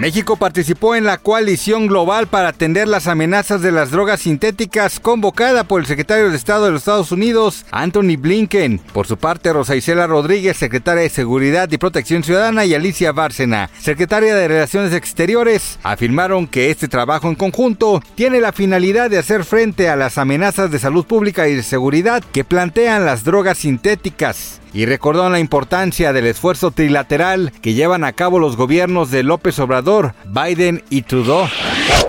México participó en la coalición global para atender las amenazas de las drogas sintéticas convocada por el secretario de Estado de los Estados Unidos, Anthony Blinken. Por su parte, Rosa Isela Rodríguez, secretaria de Seguridad y Protección Ciudadana, y Alicia Bárcena, secretaria de Relaciones Exteriores, afirmaron que este trabajo en conjunto tiene la finalidad de hacer frente a las amenazas de salud pública y de seguridad que plantean las drogas sintéticas y recordó la importancia del esfuerzo trilateral que llevan a cabo los gobiernos de López Obrador, Biden y Trudeau.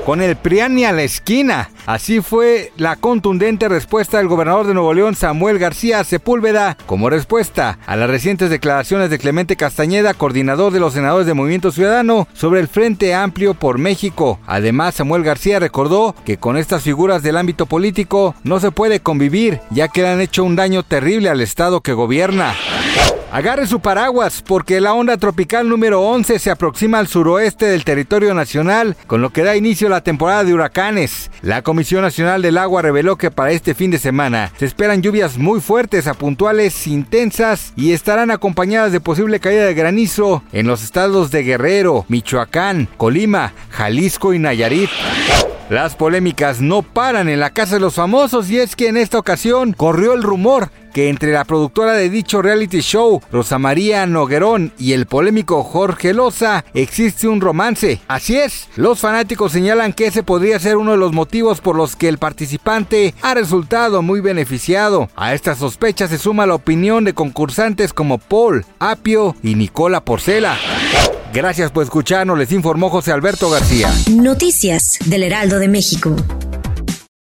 Con el Priani a la esquina. Así fue la contundente respuesta del gobernador de Nuevo León, Samuel García Sepúlveda, como respuesta a las recientes declaraciones de Clemente Castañeda, coordinador de los senadores de Movimiento Ciudadano, sobre el Frente Amplio por México. Además, Samuel García recordó que con estas figuras del ámbito político no se puede convivir, ya que le han hecho un daño terrible al Estado que gobierna. Agarre su paraguas porque la onda tropical número 11 se aproxima al suroeste del territorio nacional, con lo que da inicio la temporada de huracanes. La Comisión Nacional del Agua reveló que para este fin de semana se esperan lluvias muy fuertes a puntuales intensas y estarán acompañadas de posible caída de granizo en los estados de Guerrero, Michoacán, Colima, Jalisco y Nayarit. Las polémicas no paran en la Casa de los Famosos y es que en esta ocasión corrió el rumor que entre la productora de dicho reality show, Rosa María Noguerón, y el polémico Jorge Loza, existe un romance. Así es, los fanáticos señalan que ese podría ser uno de los motivos por los que el participante ha resultado muy beneficiado. A esta sospecha se suma la opinión de concursantes como Paul, Apio y Nicola Porcela. Gracias por escucharnos, les informó José Alberto García. Noticias del Heraldo de México.